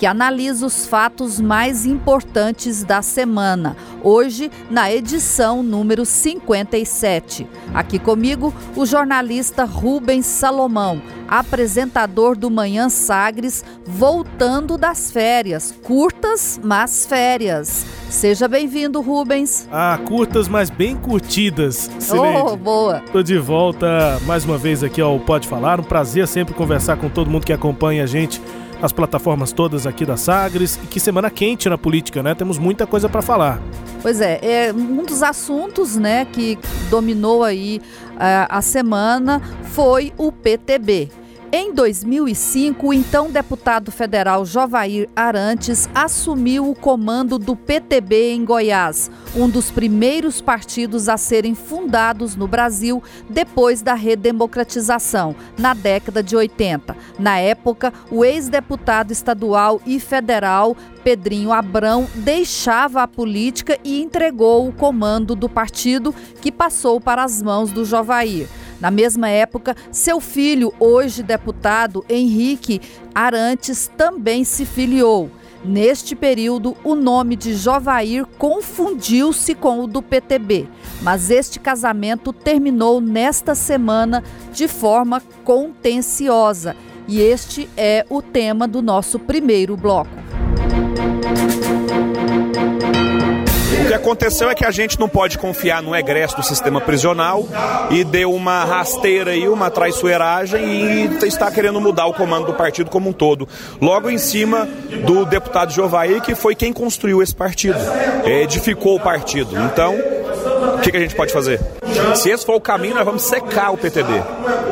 que analisa os fatos mais importantes da semana. Hoje, na edição número 57. Aqui comigo, o jornalista Rubens Salomão, apresentador do Manhã Sagres, voltando das férias. Curtas, mas férias. Seja bem-vindo, Rubens. Ah, curtas, mas bem curtidas. Oh, boa. Tô de volta mais uma vez aqui ao Pode Falar. Um prazer sempre conversar com todo mundo que acompanha a gente as plataformas todas aqui da Sagres. E que semana quente na política, né? Temos muita coisa para falar. Pois é, é, um dos assuntos, né, que dominou aí uh, a semana foi o PTB. Em 2005, o então deputado federal Jovair Arantes assumiu o comando do PTB em Goiás, um dos primeiros partidos a serem fundados no Brasil depois da redemocratização, na década de 80. Na época, o ex-deputado estadual e federal Pedrinho Abrão deixava a política e entregou o comando do partido, que passou para as mãos do Jovair. Na mesma época, seu filho, hoje deputado Henrique Arantes, também se filiou. Neste período, o nome de Jovair confundiu-se com o do PTB, mas este casamento terminou nesta semana de forma contenciosa. E este é o tema do nosso primeiro bloco que aconteceu é que a gente não pode confiar no egresso do sistema prisional e deu uma rasteira e uma traiçoeiragem e está querendo mudar o comando do partido como um todo. Logo em cima do deputado Jovaí, que foi quem construiu esse partido, edificou o partido. Então, o que, que a gente pode fazer? Se esse for o caminho, nós vamos secar o PTB.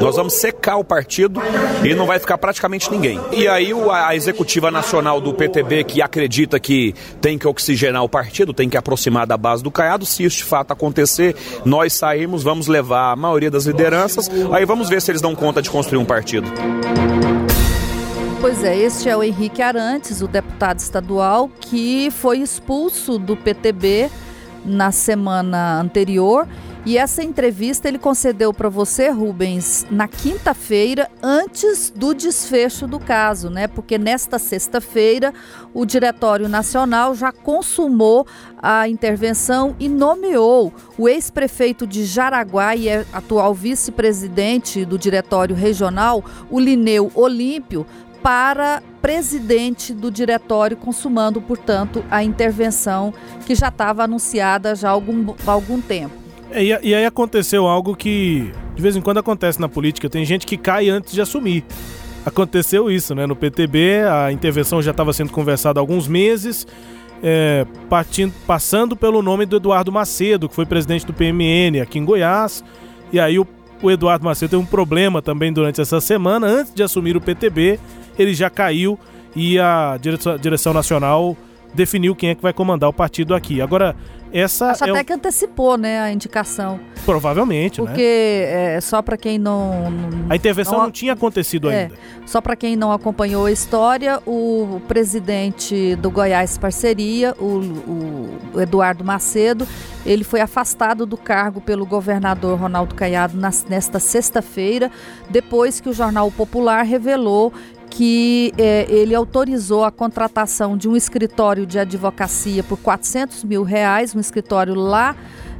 Nós vamos secar o partido e não vai ficar praticamente ninguém. E aí a executiva nacional do PTB, que acredita que tem que oxigenar o partido, tem que aproximar da base do Caiado, se isso de fato acontecer, nós saímos, vamos levar a maioria das lideranças, aí vamos ver se eles dão conta de construir um partido. Pois é, este é o Henrique Arantes, o deputado estadual, que foi expulso do PTB na semana anterior. E essa entrevista ele concedeu para você, Rubens, na quinta-feira, antes do desfecho do caso, né? Porque nesta sexta-feira o Diretório Nacional já consumou a intervenção e nomeou o ex-prefeito de Jaraguá e é atual vice-presidente do Diretório Regional, o Lineu Olímpio, para presidente do diretório, consumando, portanto, a intervenção que já estava anunciada já há algum, há algum tempo. É, e, aí aconteceu algo que de vez em quando acontece na política, tem gente que cai antes de assumir. Aconteceu isso, né? No PTB, a intervenção já estava sendo conversada há alguns meses, é, partindo, passando pelo nome do Eduardo Macedo, que foi presidente do PMN aqui em Goiás. E aí o, o Eduardo Macedo teve um problema também durante essa semana, antes de assumir o PTB ele já caiu e a direção, direção nacional definiu quem é que vai comandar o partido aqui. Agora, essa Acho é até o... que antecipou, né, a indicação. Provavelmente, Porque, né? Porque é, só para quem não, não, A intervenção não, não tinha acontecido é, ainda. Só para quem não acompanhou a história, o presidente do Goiás Parceria, o, o Eduardo Macedo, ele foi afastado do cargo pelo governador Ronaldo Caiado nesta sexta-feira, depois que o Jornal Popular revelou que é, ele autorizou a contratação de um escritório de advocacia por 400 mil reais, um escritório lá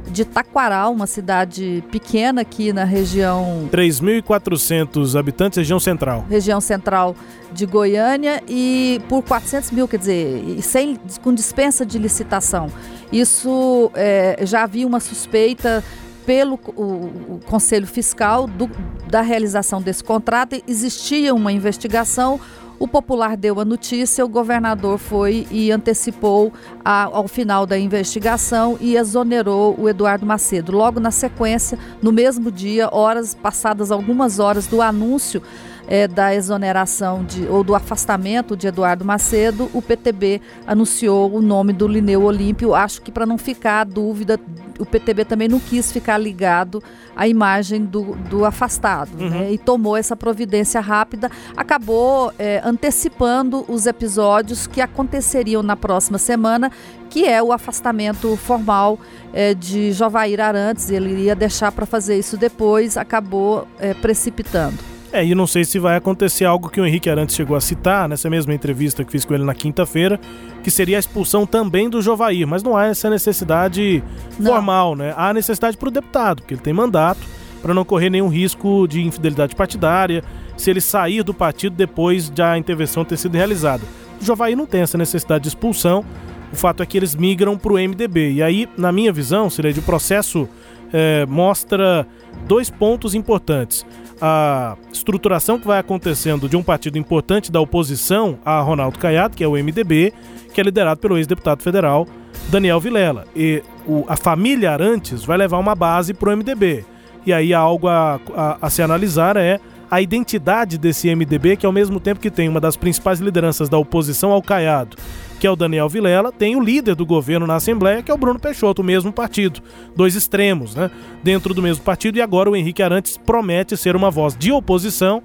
de Taquaral, uma cidade pequena aqui na região. 3.400 habitantes, região central. Região central de Goiânia e por 400 mil, quer dizer, sem, com dispensa de licitação. Isso é, já havia uma suspeita pelo o, o Conselho Fiscal do, da realização desse contrato, existia uma investigação. O popular deu a notícia, o governador foi e antecipou a, ao final da investigação e exonerou o Eduardo Macedo. Logo na sequência, no mesmo dia, horas passadas algumas horas do anúncio, é, da exoneração de, ou do afastamento de Eduardo Macedo, o PTB anunciou o nome do Lineu Olímpio. Acho que para não ficar dúvida, o PTB também não quis ficar ligado à imagem do, do afastado uhum. né? e tomou essa providência rápida. Acabou é, antecipando os episódios que aconteceriam na próxima semana, que é o afastamento formal é, de Jovair Arantes. Ele iria deixar para fazer isso depois, acabou é, precipitando. É, e não sei se vai acontecer algo que o Henrique Arantes chegou a citar nessa mesma entrevista que fiz com ele na quinta-feira, que seria a expulsão também do Jovair, mas não há essa necessidade não. formal, né? Há necessidade para o deputado, porque ele tem mandato para não correr nenhum risco de infidelidade partidária, se ele sair do partido depois da intervenção ter sido realizada. O Jovair não tem essa necessidade de expulsão, o fato é que eles migram para o MDB. E aí, na minha visão, seria de processo é, mostra dois pontos importantes a estruturação que vai acontecendo de um partido importante da oposição a Ronaldo Caiado, que é o MDB, que é liderado pelo ex-deputado federal Daniel Vilela. E o, a família Arantes vai levar uma base para o MDB. E aí algo a, a, a se analisar é a identidade desse MDB, que ao mesmo tempo que tem uma das principais lideranças da oposição ao Caiado que é o Daniel Vilela, tem o líder do governo na Assembleia, que é o Bruno Peixoto, o mesmo partido. Dois extremos, né? Dentro do mesmo partido, e agora o Henrique Arantes promete ser uma voz de oposição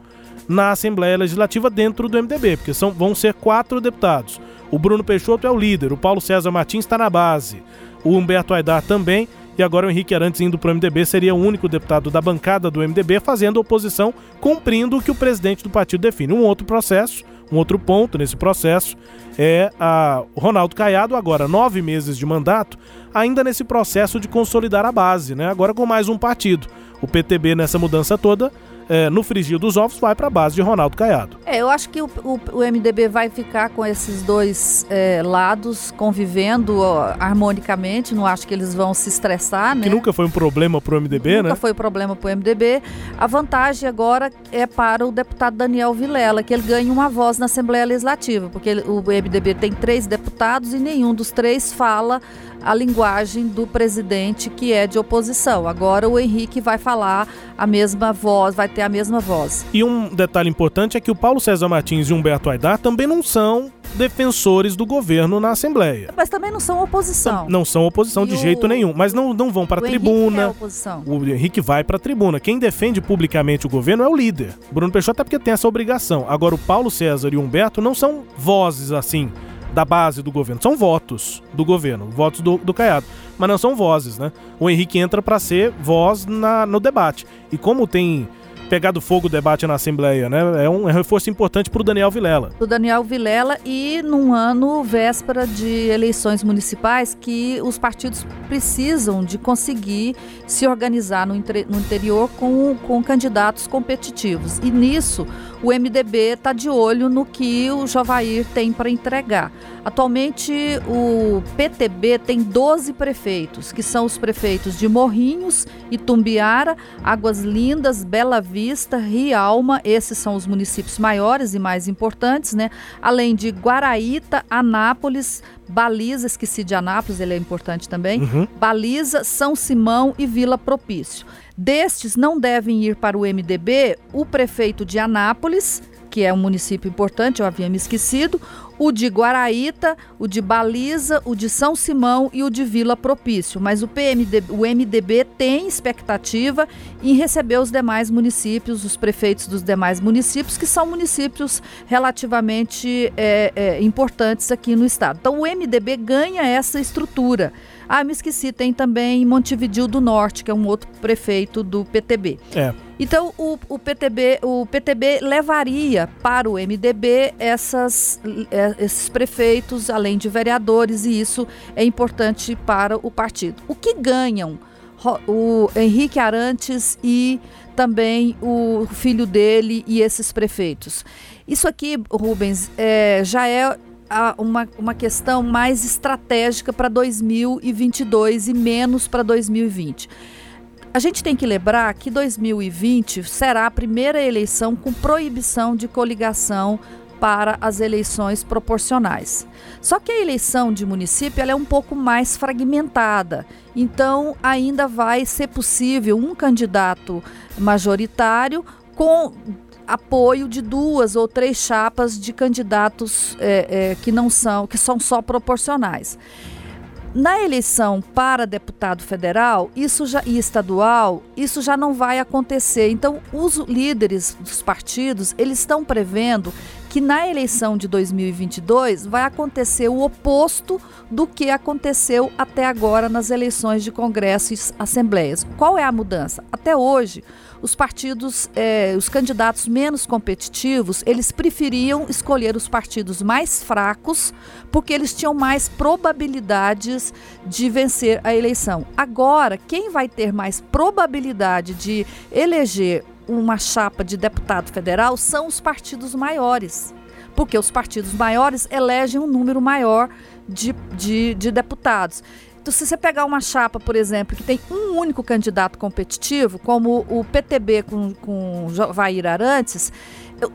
na Assembleia Legislativa dentro do MDB, porque são, vão ser quatro deputados. O Bruno Peixoto é o líder, o Paulo César Martins está na base, o Humberto Aidar também, e agora o Henrique Arantes indo para o MDB seria o único deputado da bancada do MDB fazendo oposição, cumprindo o que o presidente do partido define. Um outro processo um outro ponto nesse processo é a Ronaldo Caiado, agora nove meses de mandato, ainda nesse processo de consolidar a base, né? Agora com mais um partido. O PTB nessa mudança toda é, no frigir dos ovos, vai para a base de Ronaldo Caiado. É, eu acho que o, o, o MDB vai ficar com esses dois é, lados convivendo ó, harmonicamente, não acho que eles vão se estressar, né? Que nunca foi um problema para o MDB, nunca né? Nunca foi um problema para o MDB. A vantagem agora é para o deputado Daniel Vilela, que ele ganha uma voz na Assembleia Legislativa, porque ele, o MDB tem três deputados e nenhum dos três fala a linguagem do presidente que é de oposição. Agora o Henrique vai falar a mesma voz, vai ter a mesma voz. E um detalhe importante é que o Paulo César Martins e Humberto Aidar também não são defensores do governo na Assembleia. Mas também não são oposição. Não, são oposição e de o... jeito nenhum. Mas não, não vão para a tribuna. É oposição. O Henrique vai para a tribuna. Quem defende publicamente o governo é o líder. Bruno Peixoto até porque tem essa obrigação. Agora o Paulo César e o Humberto não são vozes assim da base do governo. São votos do governo, votos do, do Caiado. Mas não são vozes, né? O Henrique entra para ser voz na, no debate. E como tem pegado fogo o debate na Assembleia, né? É um, é reforço importante para o Daniel Vilela. O Daniel Vilela e num ano véspera de eleições municipais que os partidos precisam de conseguir se organizar no, no interior com, com candidatos competitivos. E nisso o MDB está de olho no que o Jovair tem para entregar. Atualmente, o PTB tem 12 prefeitos, que são os prefeitos de Morrinhos, Itumbiara, Águas Lindas, Bela Vista, Rialma, esses são os municípios maiores e mais importantes, né? Além de Guaraíta, Anápolis, Baliza, esqueci de Anápolis, ele é importante também, uhum. Baliza, São Simão e Vila Propício. Destes não devem ir para o MDB o prefeito de Anápolis, que é um município importante, eu havia me esquecido, o de Guaraíta, o de Baliza, o de São Simão e o de Vila Propício. Mas o, PMD, o MDB tem expectativa em receber os demais municípios, os prefeitos dos demais municípios, que são municípios relativamente é, é, importantes aqui no estado. Então o MDB ganha essa estrutura. Ah, me esqueci, tem também Montevidil do Norte, que é um outro prefeito do PTB. É. Então o, o, PTB, o PTB levaria para o MDB essas, é, esses prefeitos, além de vereadores, e isso é importante para o partido. O que ganham o Henrique Arantes e também o filho dele e esses prefeitos? Isso aqui, Rubens, é, já é uma, uma questão mais estratégica para 2022 e menos para 2020. A gente tem que lembrar que 2020 será a primeira eleição com proibição de coligação para as eleições proporcionais. Só que a eleição de município é um pouco mais fragmentada, então ainda vai ser possível um candidato majoritário com apoio de duas ou três chapas de candidatos é, é, que não são, que são só proporcionais. Na eleição para deputado federal isso já, e estadual, isso já não vai acontecer. Então, os líderes dos partidos, eles estão prevendo que na eleição de 2022 vai acontecer o oposto do que aconteceu até agora nas eleições de congresso e assembleias. Qual é a mudança? Até hoje, os partidos, eh, os candidatos menos competitivos, eles preferiam escolher os partidos mais fracos, porque eles tinham mais probabilidades de vencer a eleição. Agora, quem vai ter mais probabilidade de eleger uma chapa de deputado federal são os partidos maiores. Porque os partidos maiores elegem um número maior de, de, de deputados. Então, se você pegar uma chapa, por exemplo, que tem um único candidato competitivo, como o PTB com, com Jair Arantes,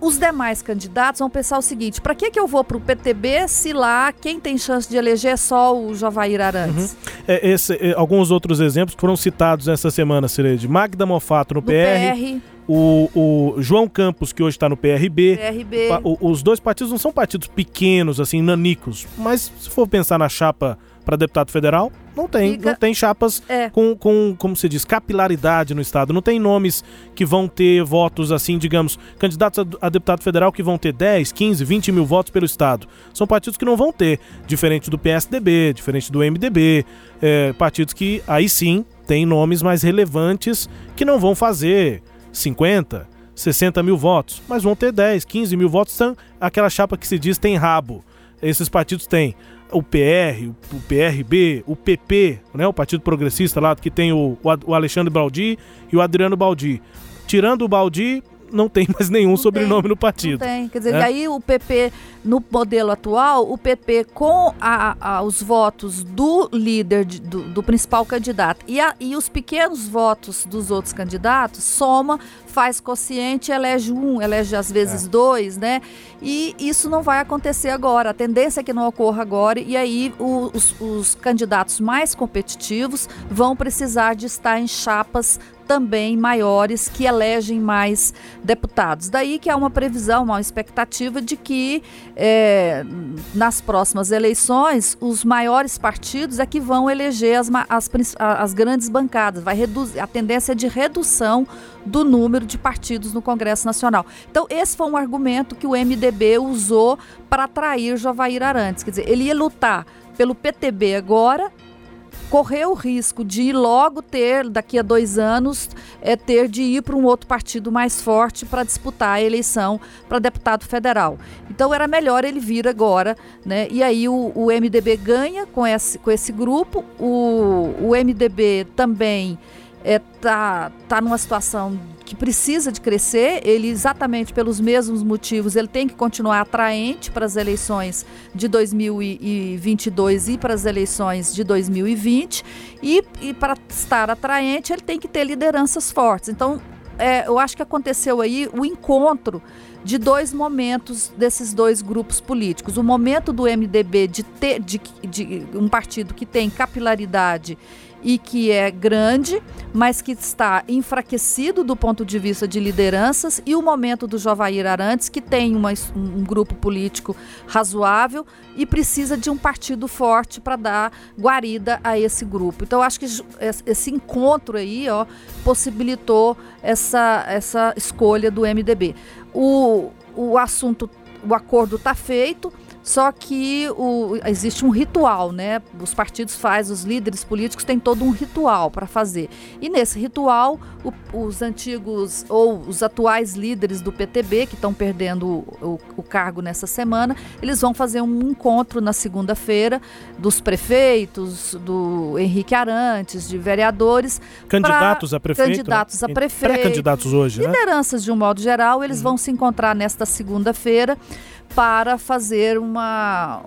os demais candidatos vão pensar o seguinte: para que, que eu vou para o PTB se lá quem tem chance de eleger é só o Javair Arantes? Uhum. É, esse, é, alguns outros exemplos foram citados essa semana, Cireide. Magda Mofato no PR, PR. O, o, João Campos, que hoje está no PRB. PRB. O, os dois partidos não são partidos pequenos, assim, nanicos. Mas se for pensar na chapa para deputado federal, não tem. Fica... Não tem chapas é. com, com, como se diz, capilaridade no Estado. Não tem nomes que vão ter votos, assim, digamos, candidatos a, a, deputado federal que vão ter 10, 15, 20 mil votos pelo Estado. São partidos que não vão ter, diferente do PSDB, diferente do MDB, é, partidos que aí sim têm nomes mais relevantes que não vão fazer 50, 60 mil votos, mas vão ter 10, 15 mil votos. São aquela chapa que se diz tem rabo. Esses partidos têm o PR, o PRB, o PP, né, o Partido Progressista lá, que tem o, o Alexandre Baldi e o Adriano Baldi. Tirando o Baldi, não tem mais nenhum não sobrenome tem, no partido. Não tem. Quer dizer, é. e aí o PP, no modelo atual, o PP com a, a, os votos do líder, de, do, do, principal candidato e, a, e os pequenos votos dos outros candidatos, soma, faz quociente, elege um, elege às vezes é. dois, né? E isso não vai acontecer agora. A tendência é que não ocorra agora. E aí os, os candidatos mais competitivos vão precisar de estar em chapas também maiores que elegem mais deputados. Daí que há uma previsão, uma expectativa de que é, nas próximas eleições os maiores partidos é que vão eleger as, as, as grandes bancadas. Vai reduzir, a tendência é de redução do número de partidos no Congresso Nacional. Então, esse foi um argumento que o MDB usou para atrair Jovair Arantes. Quer dizer, ele ia lutar pelo PTB agora correu o risco de logo ter, daqui a dois anos, é, ter de ir para um outro partido mais forte para disputar a eleição para deputado federal. Então era melhor ele vir agora, né? E aí o, o MDB ganha com esse, com esse grupo, o, o MDB também é, tá, tá numa situação que precisa de crescer, ele exatamente pelos mesmos motivos, ele tem que continuar atraente para as eleições de 2022 e para as eleições de 2020 e, e para estar atraente ele tem que ter lideranças fortes. Então, é, eu acho que aconteceu aí o encontro de dois momentos desses dois grupos políticos. O momento do MDB de ter de, de um partido que tem capilaridade e que é grande, mas que está enfraquecido do ponto de vista de lideranças, e o momento do Jovair Arantes, que tem uma, um grupo político razoável e precisa de um partido forte para dar guarida a esse grupo. Então, acho que esse encontro aí ó, possibilitou essa, essa escolha do MDB. O, o assunto, o acordo está feito só que o, existe um ritual, né? Os partidos fazem, os líderes políticos têm todo um ritual para fazer. E nesse ritual, o, os antigos ou os atuais líderes do PTB, que estão perdendo o, o, cargo nessa semana, eles vão fazer um encontro na segunda-feira dos prefeitos, do Henrique Arantes, de vereadores. Candidatos a prefeito? Candidatos a prefeito. Pré-candidatos hoje, Lideranças, né? Lideranças, de um modo geral, eles uhum. vão se encontrar nesta segunda-feira para fazer uma,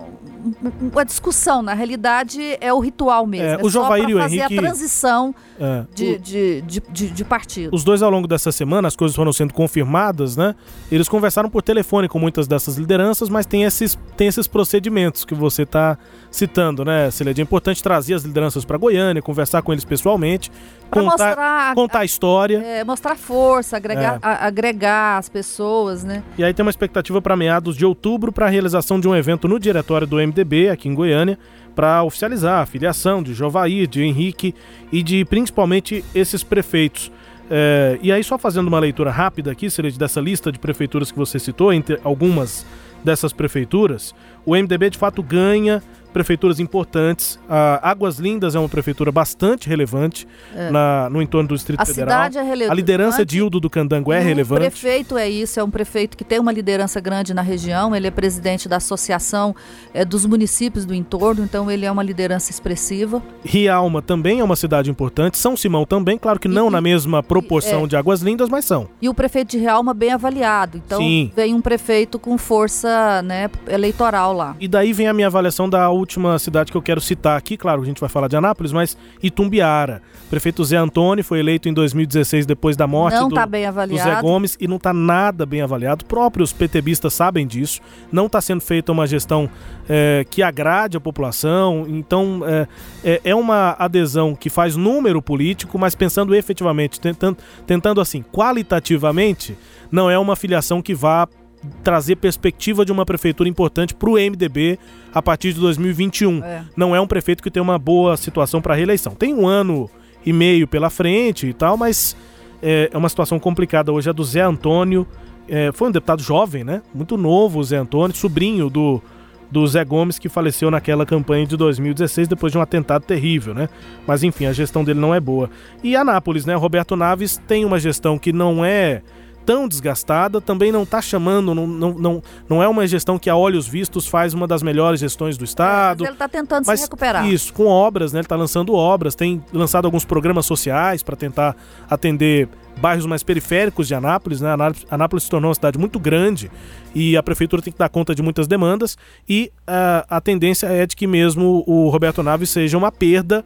uma discussão. Na realidade, é o ritual mesmo. É, o é Jovair e o fazer Henrique... a transição é, de, o... de, de, de, de, partido. Os dois, ao longo dessa semana, as coisas foram sendo confirmadas, né? Eles conversaram por telefone com muitas dessas lideranças, mas tem esses, tem esses procedimentos que você está citando, né, Celede? É importante trazer as lideranças para Goiânia, conversar com eles pessoalmente, contar, mostrar, contar a história. É, mostrar força, agregar, é. a, agregar as pessoas, né? E aí tem uma expectativa para meados de outubro para a realização de um evento no diretório do MDB aqui em Goiânia para oficializar a filiação de Jovair, de Henrique e de principalmente esses prefeitos. É, e aí, só fazendo uma leitura rápida aqui, Celede, dessa lista de prefeituras que você citou, entre algumas dessas prefeituras, o MDB de fato ganha prefeituras importantes. A Águas Lindas é uma prefeitura bastante relevante é. na, no entorno do Distrito a Federal. Cidade é relevante. A liderança de Hildo do Candango é relevante. O prefeito é isso, é um prefeito que tem uma liderança grande na região, ele é presidente da Associação é, dos Municípios do entorno, então ele é uma liderança expressiva. Rialma também é uma cidade importante, São Simão também, claro que não e, na mesma proporção é. de Águas Lindas, mas são. E o prefeito de Rialma bem avaliado, então Sim. vem um prefeito com força né, eleitoral lá. E daí vem a minha avaliação da última cidade que eu quero citar aqui, claro, a gente vai falar de Anápolis, mas Itumbiara. O prefeito Zé Antônio foi eleito em 2016 depois da morte não do, tá bem avaliado. do Zé Gomes e não está nada bem avaliado. Próprios PTBistas sabem disso. Não está sendo feita uma gestão é, que agrade a população. Então é, é, é, uma adesão que faz número político, mas pensando efetivamente, tentando, tentando assim, qualitativamente, não é uma filiação que vá trazer perspectiva de uma prefeitura importante para o MDB a partir de 2021. É. Não é um prefeito que tem uma boa situação para reeleição. Tem um ano e meio pela frente e tal, mas é, é uma situação complicada hoje. A do Zé Antônio é, foi um deputado jovem, né? Muito novo, o Zé Antônio, sobrinho do, do Zé Gomes, que faleceu naquela campanha de 2016 depois de um atentado terrível, né? Mas enfim, a gestão dele não é boa. E Anápolis, né? Roberto Naves tem uma gestão que não é tão desgastada, também não está chamando, não, não, não, não é uma gestão que a olhos vistos faz uma das melhores gestões do Estado. É, mas ele está tentando mas, se recuperar. Isso, com obras, né? Ele está lançando obras, tem lançado alguns programas sociais para tentar atender bairros mais periféricos de Anápolis, né? Anápolis, Anápolis se tornou uma cidade muito grande e a prefeitura tem que dar conta de muitas demandas e uh, a tendência é de que mesmo o Roberto Naves seja uma perda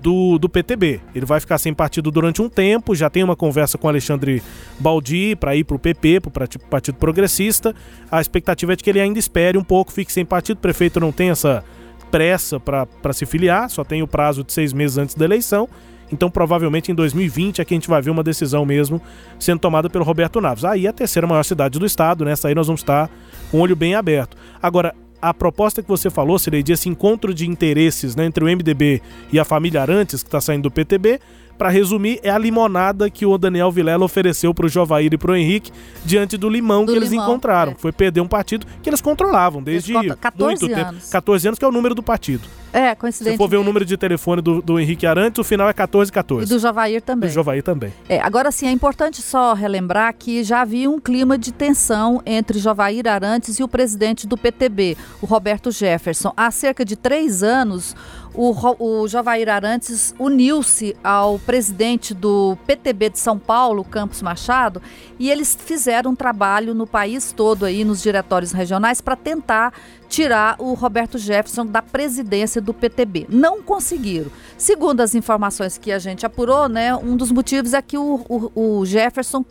do, do PTB. Ele vai ficar sem partido durante um tempo, já tem uma conversa com Alexandre Baldi para ir para o PP, para o Partido Progressista. A expectativa é de que ele ainda espere um pouco, fique sem partido. O prefeito não tem essa pressa para se filiar, só tem o prazo de seis meses antes da eleição. Então, provavelmente em 2020 é que a gente vai ver uma decisão mesmo sendo tomada pelo Roberto Naves. Aí a terceira maior cidade do estado, né? aí nós vamos estar com o olho bem aberto. Agora, a proposta que você falou, Cireide, esse encontro de interesses né, entre o MDB e a família Arantes, que está saindo do PTB, para resumir, é a limonada que o Daniel Vilela ofereceu para o Jovair e para o Henrique diante do limão do que limão, eles encontraram. É. Foi perder um partido que eles controlavam desde 14 muito anos. tempo. 14 anos, que é o número do partido. É, coincidente. Se for ver o número de telefone do, do Henrique Arantes, o final é 1414. E do Jovair também. Do Jovair também. É, agora sim, é importante só relembrar que já havia um clima de tensão entre Jovair Arantes e o presidente do PTB, o Roberto Jefferson. Há cerca de três anos, o, o Jovair Arantes uniu-se ao presidente do PTB de São Paulo, Campos Machado, e eles fizeram um trabalho no país todo aí, nos diretórios regionais, para tentar tirar o Roberto Jefferson da presidência do PTB. Não conseguiram. Segundo as informações que a gente apurou, né, um dos motivos é que o, o, o Jefferson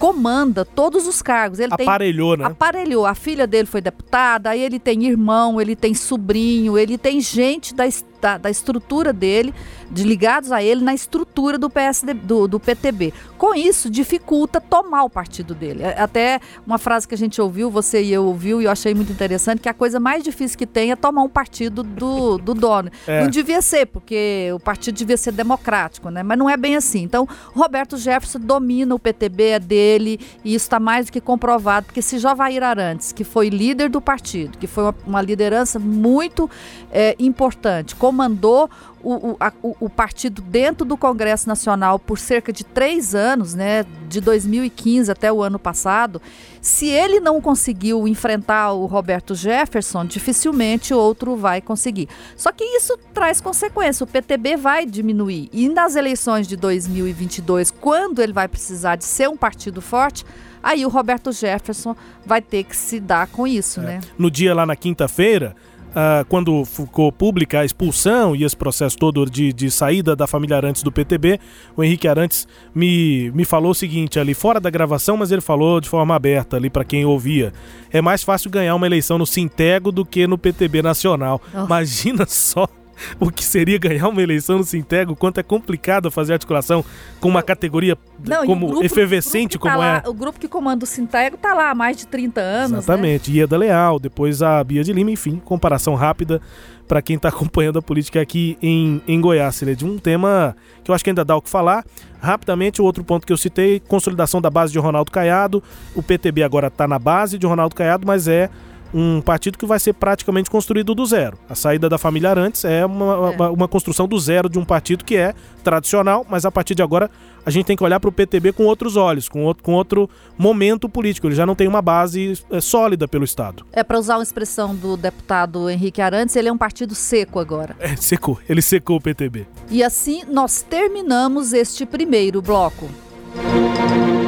comanda todos os cargos. Ele aparelhou, tem, né? Aparelhou. A filha dele foi deputada, aí ele tem irmão, ele tem sobrinho, ele tem gente da, da, da estrutura dele, de ligados a ele na estrutura do PSD, do, do PTB. Com isso, dificulta tomar o partido dele. É, até uma frase que a gente ouviu, você e eu ouviu, e eu achei muito interessante, que a coisa mais difícil que tem é tomar um partido do, do dono. É. Não devia ser, porque o partido devia ser democrático, né? Mas não é bem assim. Então, Roberto Jefferson domina o PTB, é dele, e isso está mais do que comprovado, porque se Jovair Arantes, que foi líder do partido, que foi uma, uma liderança muito é, importante, com comandou o, o, a, o, partido dentro do Congresso Nacional por cerca de três anos, né, de 2015 até o ano passado, se ele não conseguiu enfrentar o Roberto Jefferson, dificilmente outro vai conseguir. Só que isso traz consequência, o PTB vai diminuir. E nas eleições de 2022, quando ele vai precisar de ser um partido forte, aí o Roberto Jefferson vai ter que se dar com isso, é. né? No dia lá na quinta-feira, Uh, quando ficou pública a expulsão e esse processo todo de, de saída da família Arantes do PTB, o Henrique Arantes me, me falou o seguinte ali, fora da gravação, mas ele falou de forma aberta ali para quem ouvia. É mais fácil ganhar uma eleição no Sintego do que no PTB Nacional. Oh. Imagina só o que seria ganhar uma eleição no Sintego, quanto é complicado fazer articulação com uma categoria Não, como grupo, efervescente como tá lá, é. O grupo que comanda o Sintego está lá há mais de 30 anos. Né? Exatamente. Né? Ieda Leal, depois a Bia de Lima, enfim, comparação rápida para quem está acompanhando a política aqui em, em Goiás. Seria de um tema que eu acho que ainda dá o que falar. Rapidamente, o outro ponto que eu citei, consolidação da base de Ronaldo Caiado. O PTB agora está na base de Ronaldo Caiado, mas é um partido que vai ser praticamente construído do zero. A saída da família Arantes é uma, é. uma, construção do zero de um partido que é tradicional, mas a partir de agora a gente tem que olhar para o PTB com outros olhos, com outro, com outro momento político. Ele já não tem uma base é, sólida pelo Estado. É, para usar uma expressão do deputado Henrique Arantes, ele é um partido seco agora. É, secou. Ele secou o PTB. E assim nós terminamos este primeiro bloco. segundo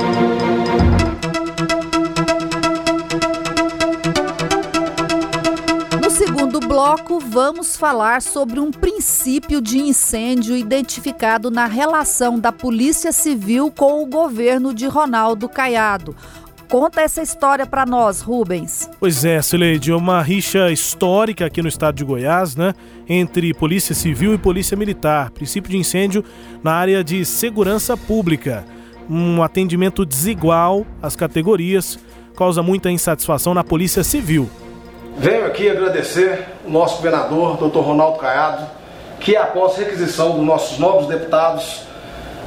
bloco, vamos falar sobre um princípio de incêndio identificado na relação da Polícia Civil com o governo de Ronaldo Caiado. Conta essa história para nós, Rubens. Pois é, Sileide, é uma rixa histórica aqui no estado de Goiás, né? Entre Polícia Civil e Polícia Militar. Princípio de incêndio na área de segurança pública. Um atendimento desigual às categorias causa muita insatisfação na Polícia Civil. Venho aqui agradecer o nosso governador, Dr. Ronaldo Caiado, que após requisição dos nossos novos deputados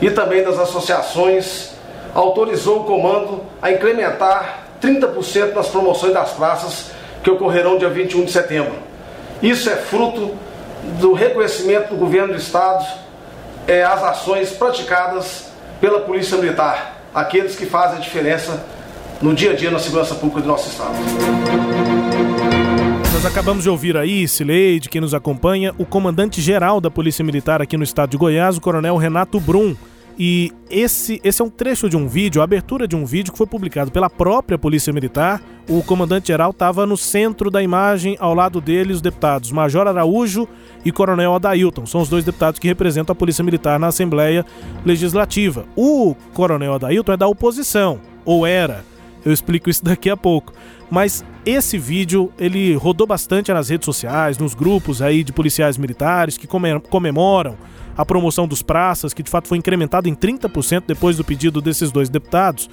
e também das associações, autorizou o comando a incrementar 30% nas promoções das praças que ocorrerão dia 21 de setembro. Isso é fruto do reconhecimento do governo do Estado é, às ações praticadas pela Polícia Militar, aqueles que fazem a diferença no dia a dia na segurança pública do nosso Estado. Nós acabamos de ouvir aí, Sileide, quem nos acompanha, o comandante-geral da Polícia Militar aqui no estado de Goiás, o coronel Renato Brum. E esse, esse é um trecho de um vídeo, a abertura de um vídeo que foi publicado pela própria Polícia Militar. O comandante-geral estava no centro da imagem, ao lado dele, os deputados Major Araújo e Coronel Adailton. São os dois deputados que representam a Polícia Militar na Assembleia Legislativa. O Coronel Adailton é da oposição, ou era. Eu explico isso daqui a pouco. Mas esse vídeo ele rodou bastante nas redes sociais, nos grupos aí de policiais militares que comemoram a promoção dos praças, que de fato foi incrementado em 30% depois do pedido desses dois deputados,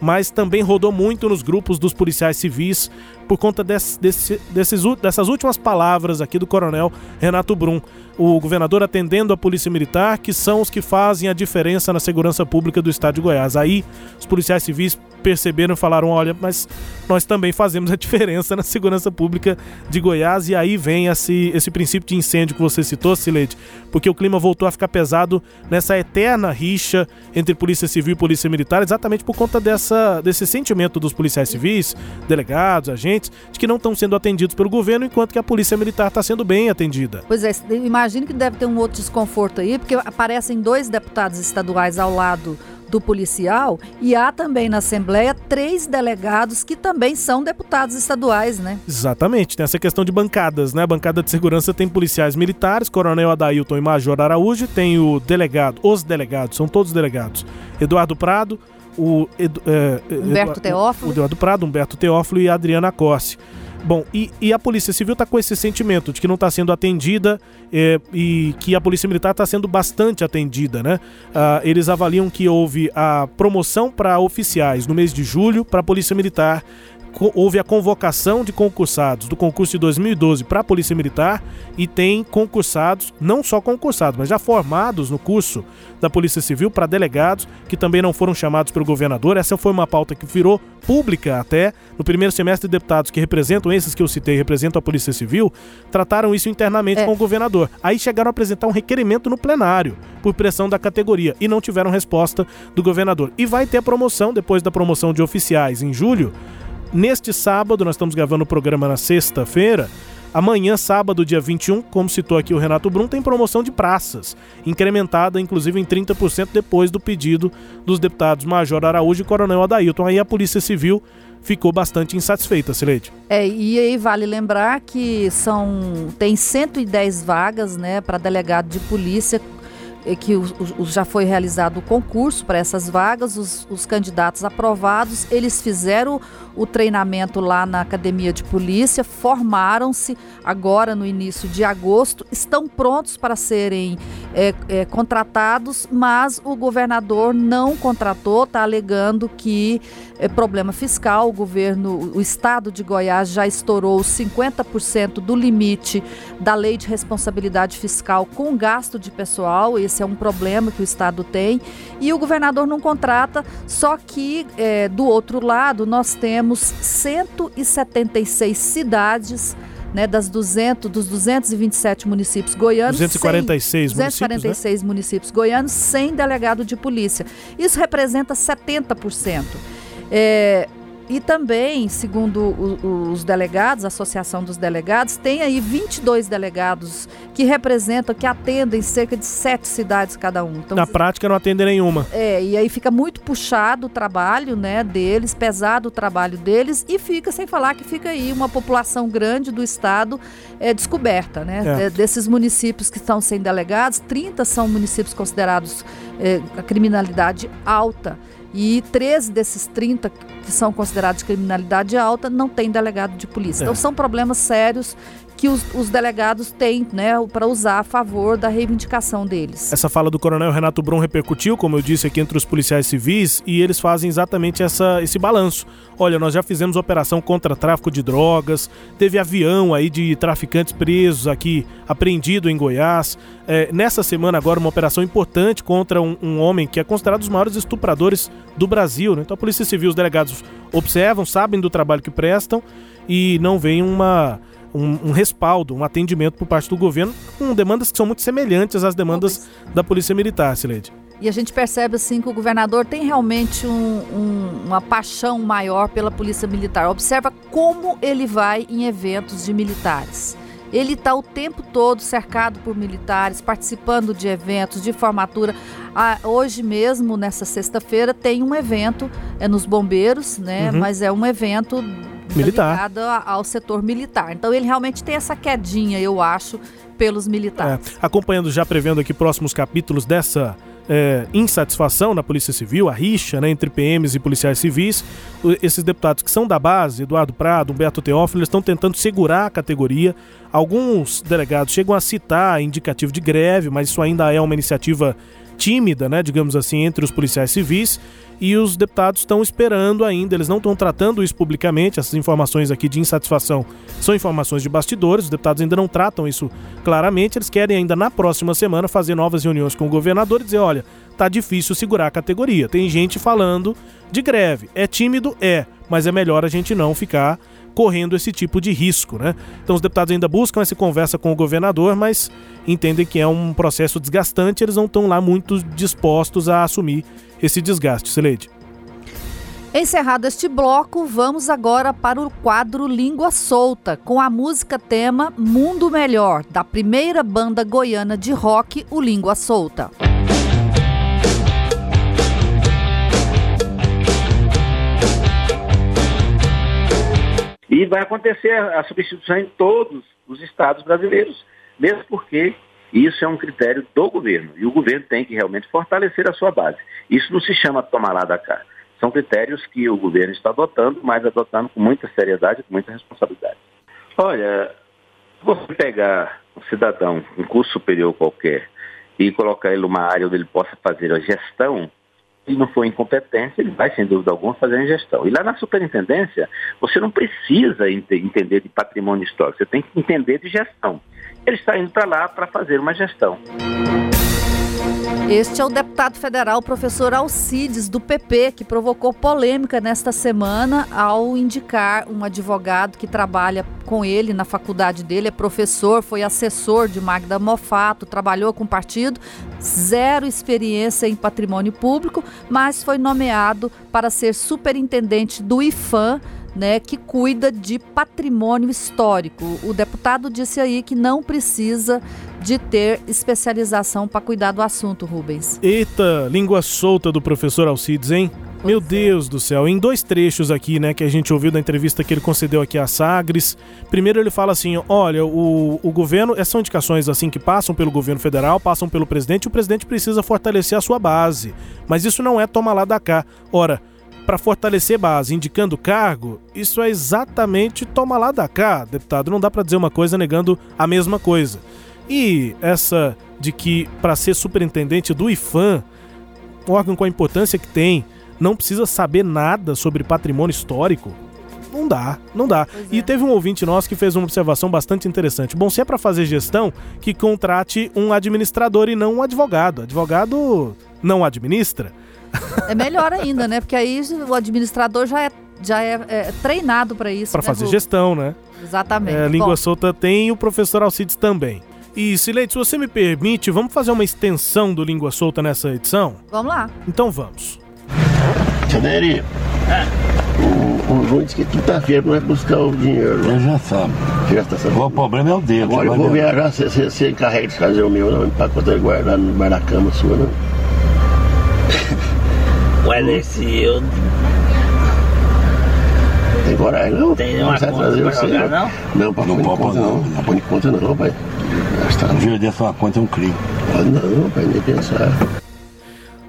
mas também rodou muito nos grupos dos policiais civis por conta desse, desse, desses, dessas últimas palavras aqui do coronel Renato Brum, o governador atendendo a polícia militar, que são os que fazem a diferença na segurança pública do estado de Goiás. Aí os policiais civis perceberam e falaram: olha, mas nós também fazemos a diferença na segurança pública de Goiás. E aí vem esse, esse princípio de incêndio que você citou, Sileide, porque o clima voltou a ficar pesado nessa eterna rixa entre Polícia Civil e Polícia Militar, exatamente por conta dessa, desse sentimento dos policiais civis, delegados, agentes, de que não estão sendo atendidos pelo governo, enquanto que a Polícia Militar está sendo bem atendida. Pois é, imagino que deve ter um outro desconforto aí, porque aparecem dois deputados estaduais ao lado do policial e há também na Assembleia três delegados que também são deputados estaduais, né? Exatamente, tem essa questão de bancadas, né? A bancada de segurança tem policiais militares, Coronel Adailton e Major Araújo, tem o delegado, os delegados, são todos delegados, Eduardo Prado, o Edu, é, Humberto Teófilo. O Eduardo Prado, Humberto Teófilo e a Adriana Cosse. Bom, e, e, a Polícia Civil está com esse sentimento de que não está sendo atendida é, e que a Polícia Militar está sendo bastante atendida, né? Ah, eles avaliam que houve a promoção para oficiais no mês de julho para a Polícia Militar houve a convocação de concursados do concurso de 2012 para a Polícia Militar e tem concursados, não só concursados, mas já formados no curso da Polícia Civil para delegados que também não foram chamados pelo governador. Essa foi uma pauta que virou pública até no primeiro semestre. Deputados que representam esses que eu citei, representam a Polícia Civil, trataram isso internamente é. com o governador. Aí chegaram a apresentar um requerimento no plenário por pressão da categoria e não tiveram resposta do governador. E vai ter promoção depois da promoção de oficiais em julho Neste sábado, nós estamos gravando o programa na sexta-feira. Amanhã, sábado, dia 21, como citou aqui o Renato Brum, tem promoção de praças, incrementada inclusive em 30% depois do pedido dos deputados Major Araújo e Coronel Adailton. Aí a Polícia Civil ficou bastante insatisfeita, Sileide. É, e aí vale lembrar que são tem 110 vagas, né, para delegado de polícia que o, o, já foi realizado o concurso para essas vagas, os, os, candidatos aprovados, eles fizeram o treinamento lá na Academia de Polícia, formaram-se agora no início de agosto, estão prontos para serem é, é, contratados, mas o governador não contratou, está alegando que é problema fiscal, o governo, o estado de Goiás já estourou 50% do limite da lei de responsabilidade fiscal com gasto de pessoal, esse é um problema que o estado tem, e o governador não contrata, só que é, do outro lado nós temos 176 cidades né, das 200, dos 227 municípios goianos. 246 100, 246 municípios, né? municípios goianos sem delegado de polícia. Isso representa 70%. É, e também, segundo o, os delegados, a Associação dos Delegados, tem aí 22 delegados que representam, que atendem cerca de sete cidades cada um. Então, Na prática não atendem nenhuma. É, e aí fica muito puxado o trabalho né, deles, pesado o trabalho deles, e fica, sem falar que fica aí uma população grande do estado é, descoberta, né? É. Desses municípios que estão sem delegados, 30 são municípios considerados é, a criminalidade alta. E 13 desses 30 que são considerados de criminalidade alta não têm delegado de polícia. É. Então são problemas sérios que os, os delegados têm né, para usar a favor da reivindicação deles. Essa fala do coronel Renato Brum repercutiu, como eu disse aqui, entre os policiais civis e eles fazem exatamente essa, esse balanço. Olha, nós já fizemos operação contra tráfico de drogas, teve avião aí de traficantes presos aqui, apreendido em Goiás. É, nessa semana agora, uma operação importante contra um, um, homem que é considerado um dos maiores estupradores do Brasil. Né? Então a Polícia Civil, os delegados observam, sabem do trabalho que prestam e não vem uma um, um, respaldo, um atendimento por parte do governo, com demandas que são muito semelhantes às demandas da Polícia Militar, Sileide. E a gente percebe assim que o governador tem realmente um, um, uma paixão maior pela Polícia Militar. Observa como ele vai em eventos de militares. Ele está o tempo todo cercado por militares, participando de eventos, de formatura. Ah, hoje mesmo, nessa sexta-feira, tem um evento, é nos bombeiros, né? Uhum. Mas é um evento militar. ligado ao setor militar. Então ele realmente tem essa quedinha, eu acho, pelos militares. É, acompanhando já prevendo aqui próximos capítulos dessa é, insatisfação na Polícia Civil, a rixa né, entre PMs e policiais civis. Esses deputados que são da base, Eduardo Prado, Humberto Teófilo, estão tentando segurar a categoria. Alguns delegados chegam a citar indicativo de greve, mas isso ainda é uma iniciativa tímida, né, digamos assim, entre os policiais civis e os deputados estão esperando ainda, eles não estão tratando isso publicamente, essas informações aqui de insatisfação são informações de bastidores, os deputados ainda não tratam isso claramente, eles querem ainda na próxima semana fazer novas reuniões com o governador e dizer, olha, tá difícil segurar a categoria. Tem gente falando de greve. É tímido? É, mas é melhor a gente não ficar correndo esse tipo de risco, né? Então os deputados ainda buscam essa conversa com o governador, mas entendem que é um processo desgastante, eles não estão lá muito dispostos a assumir esse desgaste, Sileide. Encerrado este bloco, vamos agora para o quadro Língua Solta, com a música tema Mundo Melhor, da primeira banda goiana de rock, o Língua Solta. E vai acontecer a substituição em todos os estados brasileiros, mesmo porque isso é um critério do governo. E o governo tem que realmente fortalecer a sua base. Isso não se chama tomar lá da cá. São critérios que o governo está adotando, mas adotando com muita seriedade, com muita responsabilidade. Olha, você pegar um cidadão, um curso superior qualquer, e colocar ele numa área onde ele possa fazer a gestão, Se não for incompetência, ele vai, sem dúvida alguma, fazer a gestão. E lá na superintendência, você não precisa entender de patrimônio histórico, você tem que entender de gestão. Ele está indo para lá para fazer uma gestão. Este é o deputado federal professor Alcides, do PP, que provocou polêmica nesta semana ao indicar um advogado que trabalha com ele na faculdade dele, é professor, foi assessor de Magda Mofato, trabalhou com o partido, zero experiência em patrimônio público, mas foi nomeado para ser superintendente do IFAM né, que cuida de patrimônio histórico. O deputado disse aí que não precisa de ter especialização para cuidar do assunto, Rubens. Eita, língua solta do professor Alcides, hein? Pois Meu é. Deus do céu, em dois trechos aqui, né, que a gente ouviu da entrevista que ele concedeu aqui à Sagres. Primeiro ele fala assim: olha, o, o governo, essas são indicações assim que passam pelo governo federal, passam pelo presidente, e o presidente precisa fortalecer a sua base. Mas isso não é tomar lá da cá. Ora, para fortalecer base, indicando cargo, isso é exatamente toma lá da cá, deputado. Não dá para dizer uma coisa negando a mesma coisa. E essa de que para ser superintendente do IFAM, um órgão com a importância que tem, não precisa saber nada sobre patrimônio histórico. Não dá, não dá. É. E teve um ouvinte nosso que fez uma observação bastante interessante. Bom, se é para fazer gestão, que contrate um administrador e não um advogado. Advogado não administra. É melhor ainda, né? Porque aí o administrador já é, já é, é treinado para isso. Para né, fazer gestão, né? Exatamente. É, língua Bom. solta tem e o professor Alcides também. E, Sileide, se você me permite, vamos fazer uma extensão do Língua Solta nessa edição? Vamos lá. Então vamos. Chaneri, é. o, o João disse que quinta-feira não vai buscar o dinheiro. Né? Eu já sabe. Já está sabendo. O problema é o dele. Agora eu vou viajar, você, encarrega de fazer o meu, não, para poder guardar no bar da cama sua, não. Wallace, eu. Tem coragem não? Tem uma conta trazer pra jogar, não? Não, pra não pode conta não. Não pode conta não, pai. Dessa uma conta é um crime. Não, pai, nem pensar.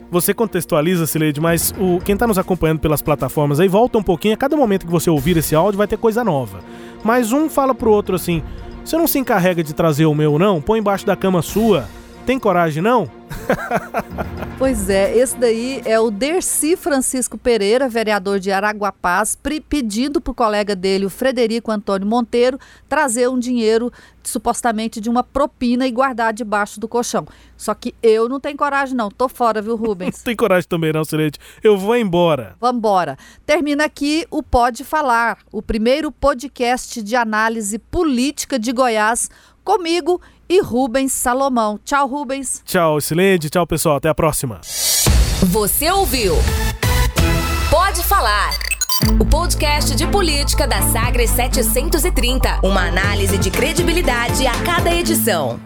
Você contextualiza, Sileide, mas o, quem está nos acompanhando pelas plataformas aí, volta um pouquinho. A cada momento que você ouvir esse áudio, vai ter coisa nova. Mas um fala pro outro assim: você não se encarrega de trazer o meu, não? Põe embaixo da cama sua. Tem coragem, não? pois é, esse daí é o Dercy Francisco Pereira, vereador de Araguapaz, pedindo para o colega dele, o Frederico Antônio Monteiro, trazer um dinheiro supostamente de uma propina e guardar debaixo do colchão. Só que eu não tenho coragem, não. Tô fora, viu, Rubens? não tem coragem também, não, Silente. Eu vou embora. Vambora. Termina aqui o Pode Falar, o primeiro podcast de análise política de Goiás, comigo e Rubens Salomão. Tchau, Rubens. Tchau, Silente. Tchau, pessoal. Até a próxima. Você ouviu? Pode falar. O podcast de política da Sagres 730. Uma análise de credibilidade a cada edição.